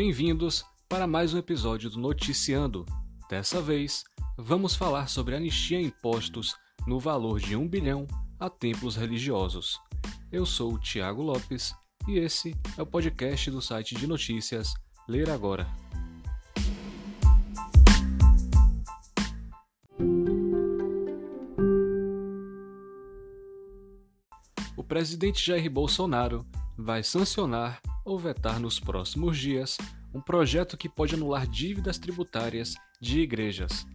Bem-vindos para mais um episódio do Noticiando. Dessa vez, vamos falar sobre anistia a impostos no valor de 1 bilhão a templos religiosos. Eu sou o Tiago Lopes e esse é o podcast do site de notícias Ler Agora. O presidente Jair Bolsonaro vai sancionar ou vetar nos próximos dias um projeto que pode anular dívidas tributárias de igrejas.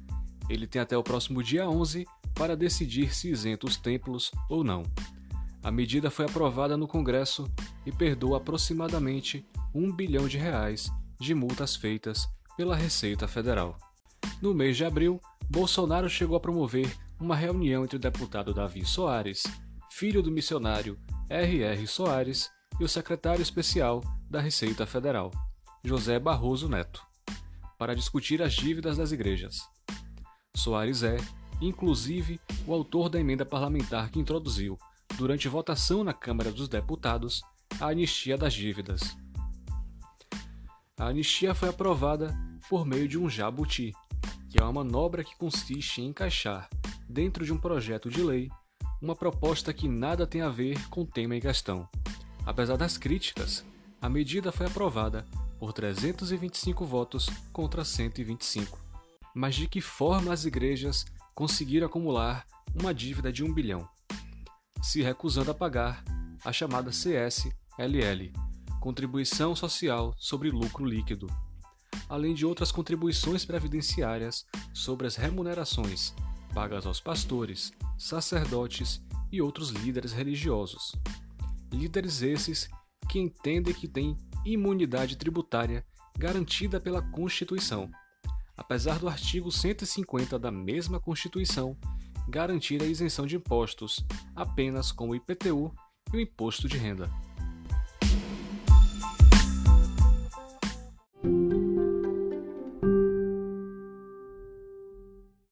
Ele tem até o próximo dia 11 para decidir se isenta os templos ou não. A medida foi aprovada no Congresso e perdoa aproximadamente um bilhão de reais de multas feitas pela Receita Federal. No mês de abril, Bolsonaro chegou a promover uma reunião entre o deputado Davi Soares, filho do missionário R.R. Soares, e o secretário especial da Receita Federal, José Barroso Neto, para discutir as dívidas das igrejas. Soares é, inclusive, o autor da emenda parlamentar que introduziu, durante votação na Câmara dos Deputados, a anistia das dívidas. A anistia foi aprovada por meio de um jabuti, que é uma manobra que consiste em encaixar, dentro de um projeto de lei, uma proposta que nada tem a ver com tema em questão. Apesar das críticas, a medida foi aprovada por 325 votos contra 125. Mas de que forma as igrejas conseguiram acumular uma dívida de 1 bilhão? Se recusando a pagar a chamada CSLL, Contribuição Social sobre Lucro Líquido, além de outras contribuições previdenciárias sobre as remunerações pagas aos pastores, sacerdotes e outros líderes religiosos. Líderes esses que entendem que têm imunidade tributária garantida pela Constituição, apesar do artigo 150 da mesma Constituição garantir a isenção de impostos apenas com o IPTU e o imposto de renda.